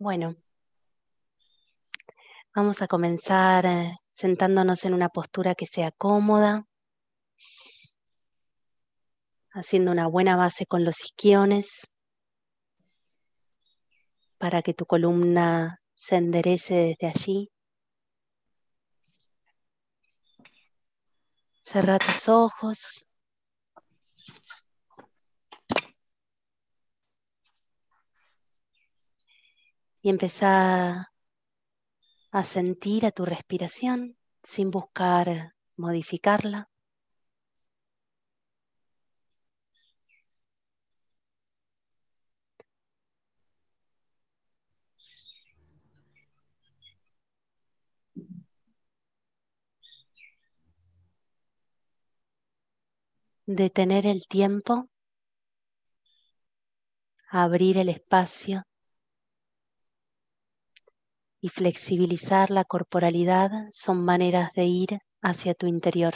Bueno, vamos a comenzar eh, sentándonos en una postura que sea cómoda, haciendo una buena base con los isquiones para que tu columna se enderece desde allí. Cerra tus ojos. Y empezá a sentir a tu respiración sin buscar modificarla. detener el tiempo, abrir el espacio y flexibilizar la corporalidad son maneras de ir hacia tu interior.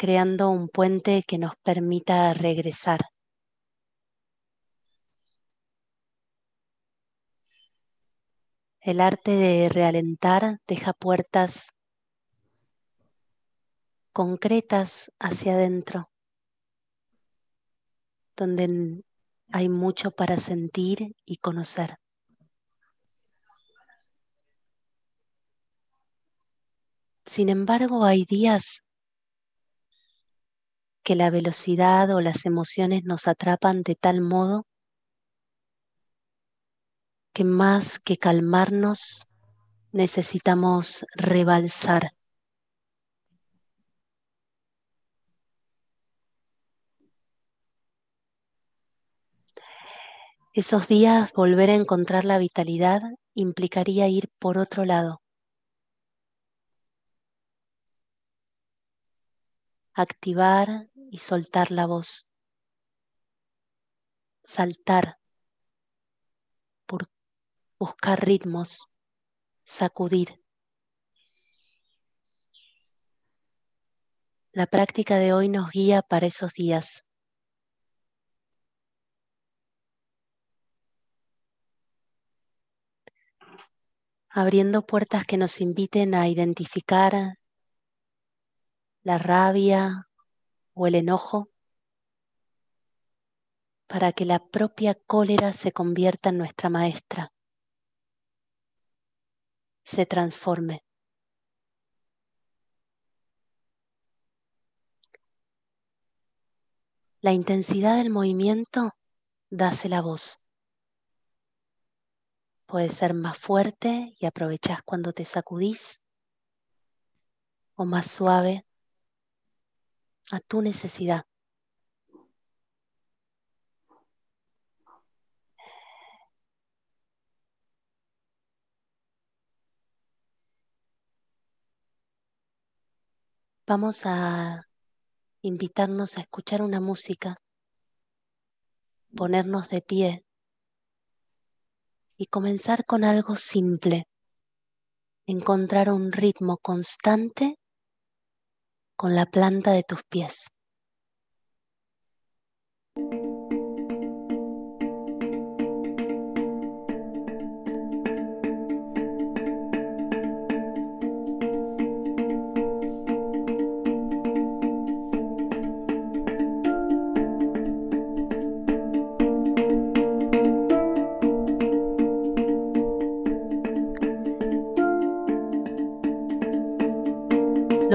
creando un puente que nos permita regresar. El arte de realentar deja puertas concretas hacia adentro, donde hay mucho para sentir y conocer. Sin embargo, hay días que la velocidad o las emociones nos atrapan de tal modo que más que calmarnos necesitamos rebalsar Esos días volver a encontrar la vitalidad implicaría ir por otro lado. Activar y soltar la voz. Saltar buscar ritmos. Sacudir. La práctica de hoy nos guía para esos días. Abriendo puertas que nos inviten a identificar la rabia o el enojo para que la propia cólera se convierta en nuestra maestra, se transforme. La intensidad del movimiento dace la voz. Puede ser más fuerte y aprovechás cuando te sacudís o más suave a tu necesidad. Vamos a invitarnos a escuchar una música, ponernos de pie y comenzar con algo simple. Encontrar un ritmo constante con la planta de tus pies.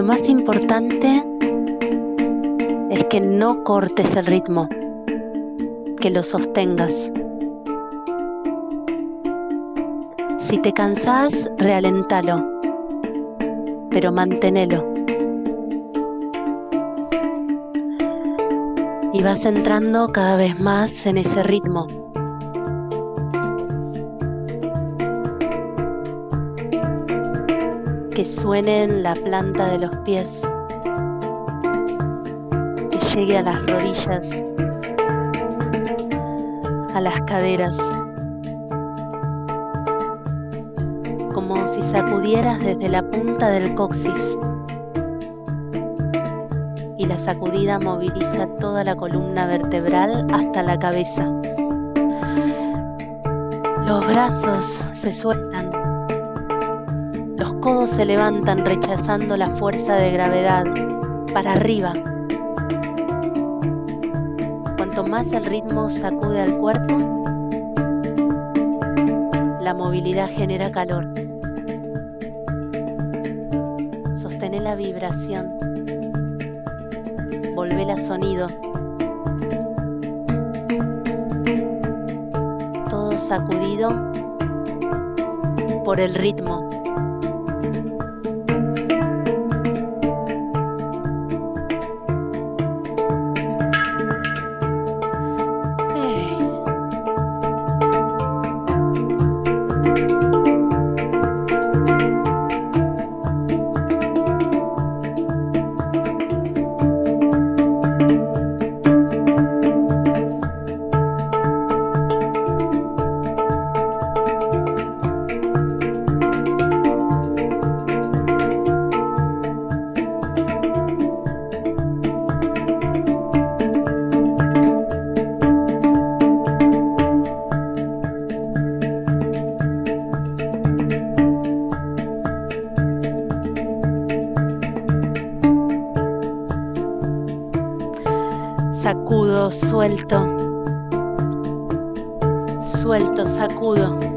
Más importante es que no cortes el ritmo, que lo sostengas. Si te cansás, realentalo, pero manténelo. Y vas entrando cada vez más en ese ritmo. Que suene en la planta de los pies, que llegue a las rodillas, a las caderas, como si sacudieras desde la punta del coxis y la sacudida moviliza toda la columna vertebral hasta la cabeza. Los brazos se sueltan, codos se levantan rechazando la fuerza de gravedad para arriba. Cuanto más el ritmo sacude al cuerpo, la movilidad genera calor. Sostén la vibración. Volvela sonido. Todo sacudido por el ritmo. Sacudo, suelto, suelto, sacudo.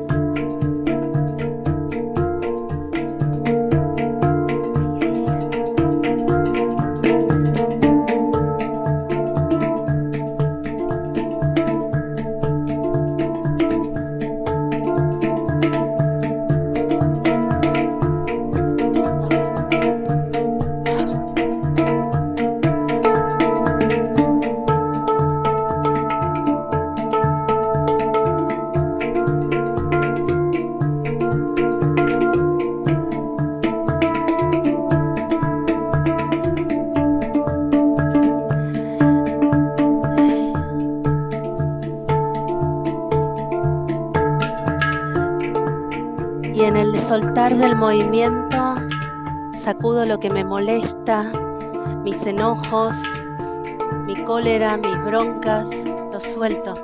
Movimiento, sacudo lo que me molesta, mis enojos, mi cólera, mis broncas, lo suelto.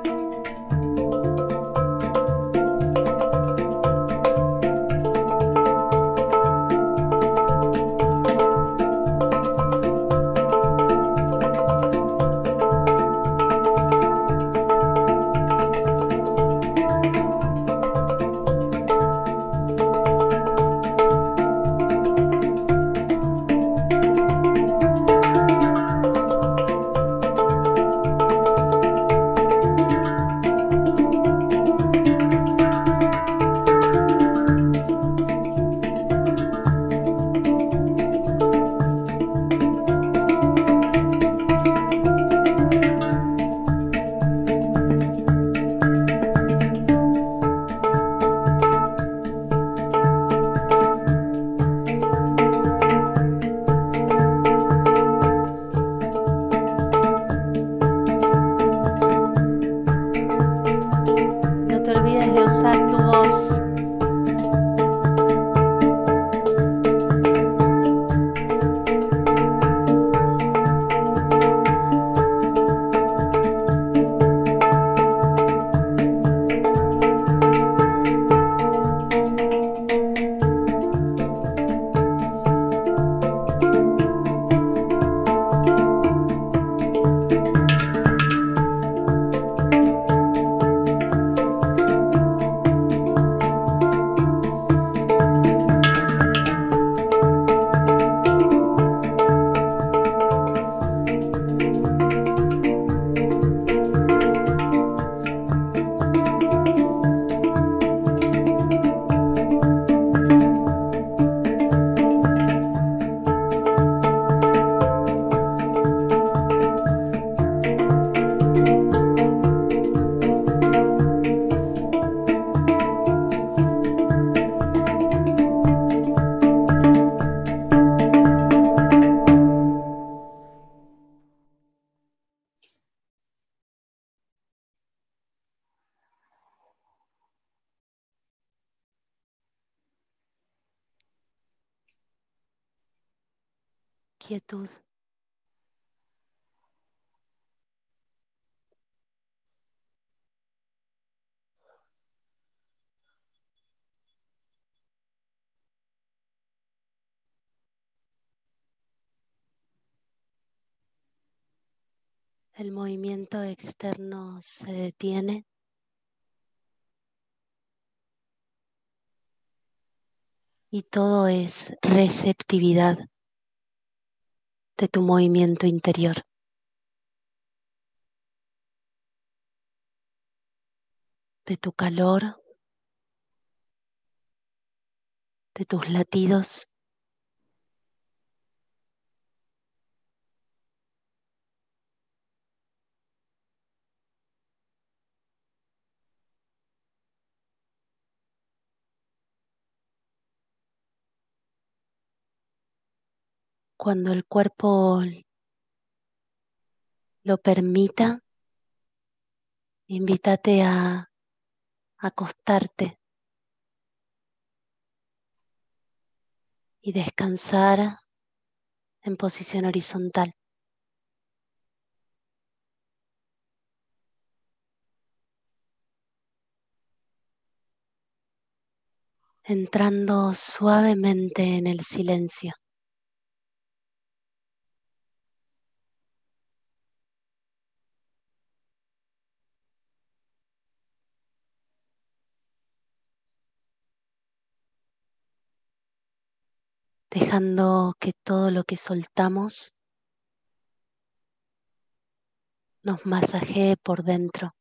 quietud. El movimiento externo se detiene. Y todo es receptividad de tu movimiento interior. De tu calor, de tus latidos. Cuando el cuerpo lo permita, invítate a acostarte y descansar en posición horizontal. entrando suavemente en el silencio. Que todo lo que soltamos nos masajee por dentro.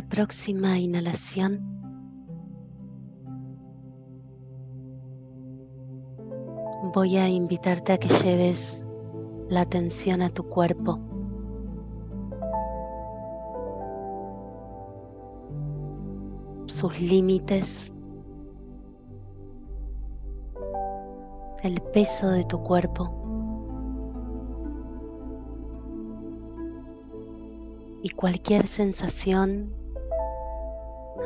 La próxima inhalación, voy a invitarte a que lleves la atención a tu cuerpo. sus límites, el peso de tu cuerpo. Y cualquier sensación,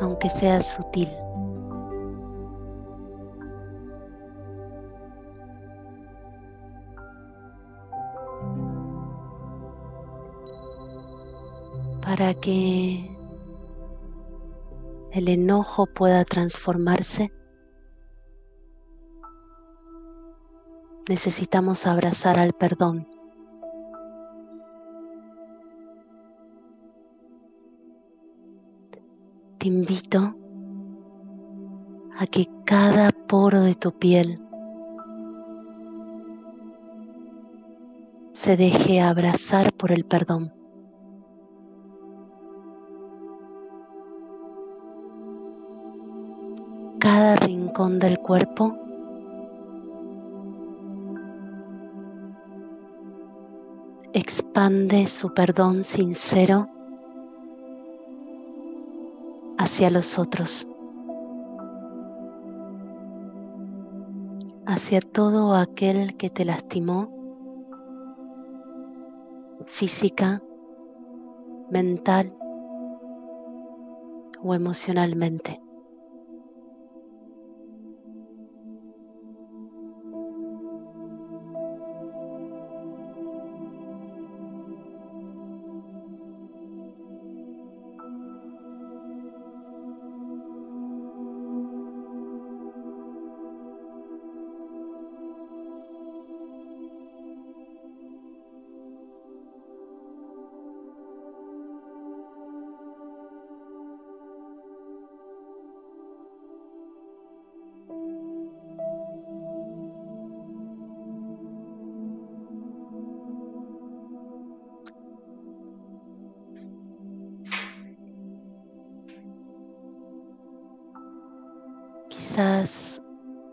aunque sea sutil. Para que el enojo pueda transformarse, necesitamos abrazar al perdón. Te invito a que cada poro de tu piel se deje abrazar por el perdón. Cada rincón del cuerpo expande su perdón sincero hacia los otros, hacia todo aquel que te lastimó física, mental o emocionalmente.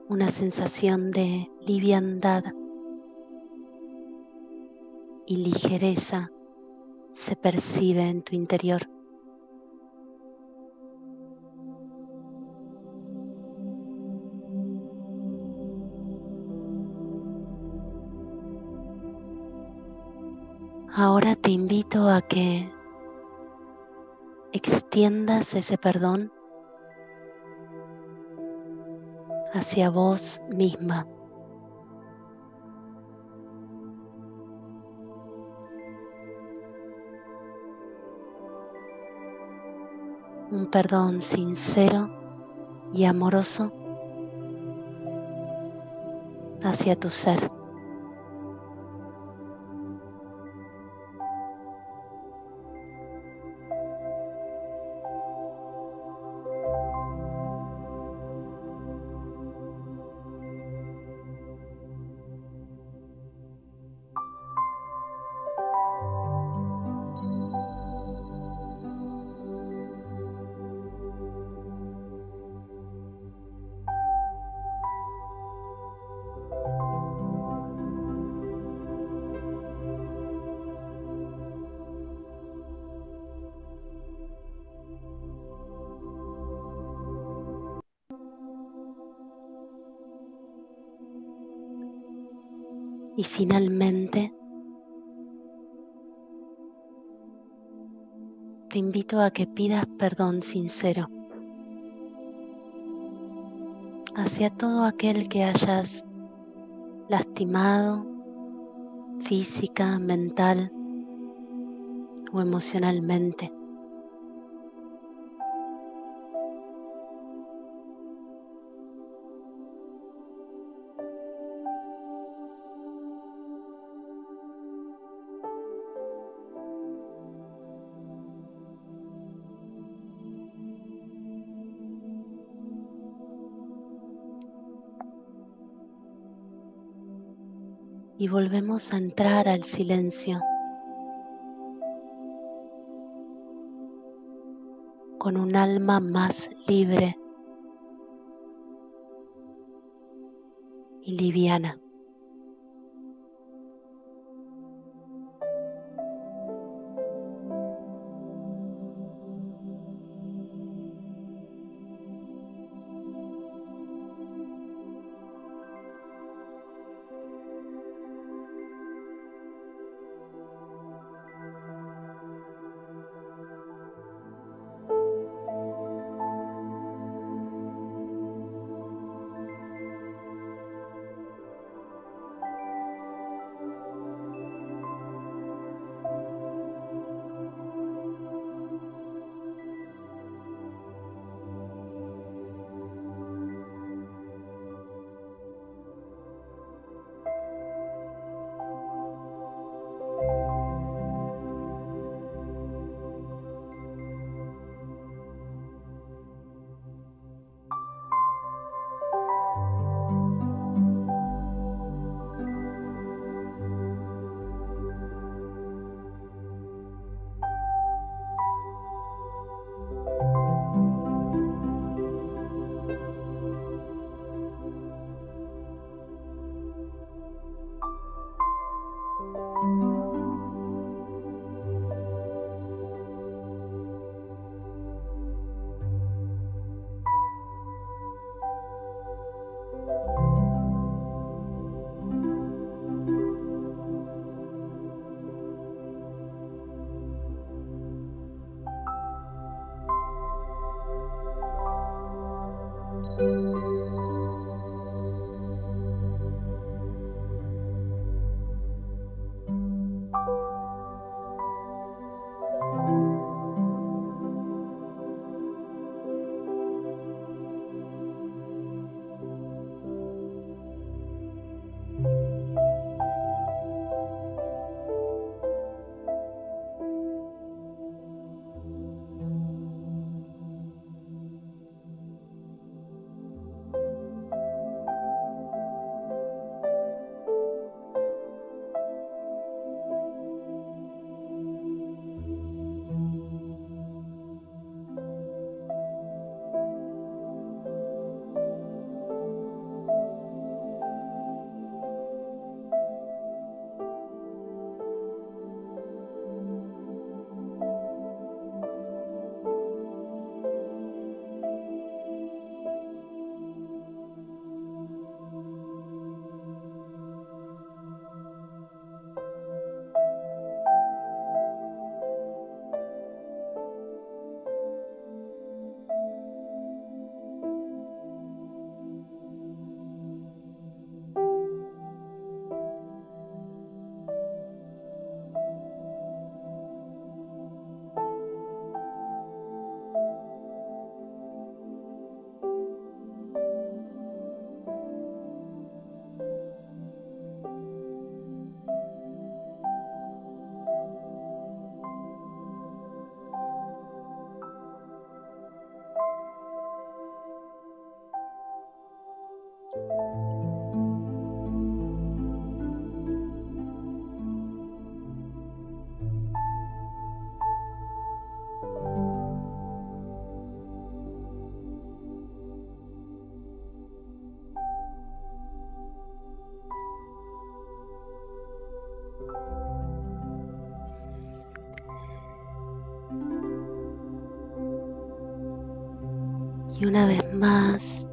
Una sensación de liviandad y ligereza se percibe en tu interior. Ahora te invito a que extiendas ese perdón hacia vos misma. Un perdón sincero y amoroso hacia tu ser. Finalmente, te invito a que pidas perdón sincero hacia todo aquel que hayas lastimado física, mental o emocionalmente. Volvemos a entrar al silencio. con un alma más libre y liviana. Y una vez más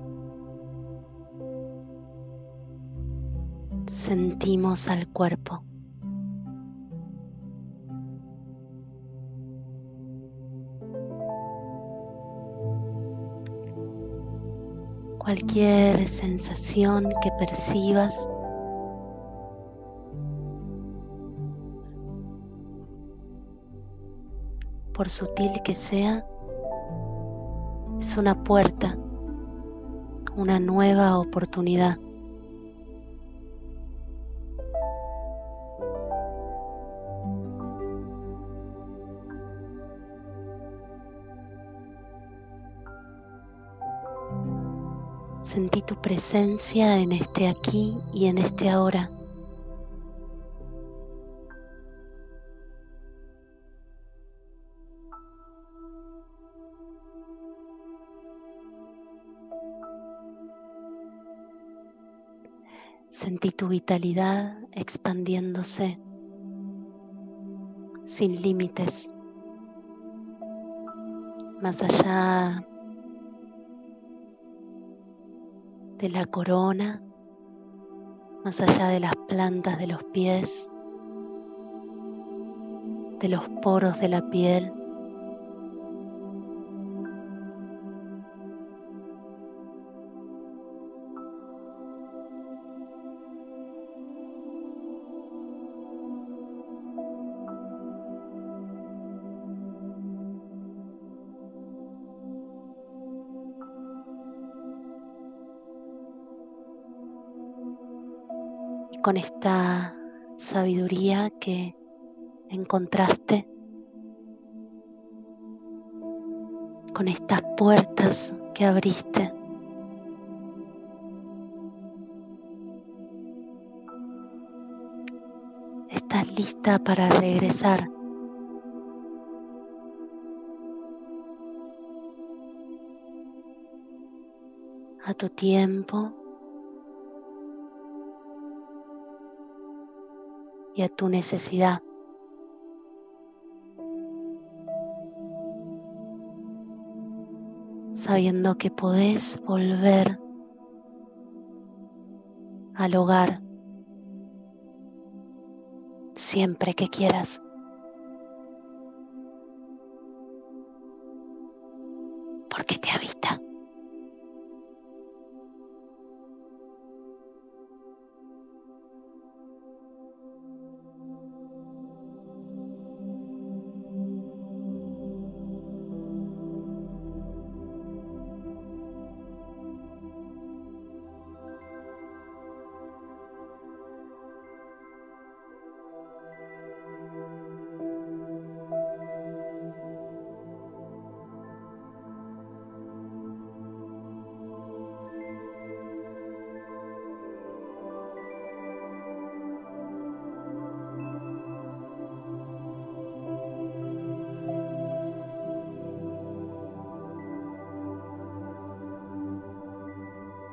sentimos al cuerpo. Cualquier sensación que percibas por sutil que sea, una puerta, una nueva oportunidad. Sentí tu presencia en este aquí y en este ahora. Sentí tu vitalidad expandiéndose sin límites, más allá de la corona, más allá de las plantas de los pies, de los poros de la piel. Con esta sabiduría que encontraste, con estas puertas que abriste. Estás lista para regresar. a tu tiempo y a tu necesidad. Sabiendo que podés volver al hogar siempre que quieras. Porque te.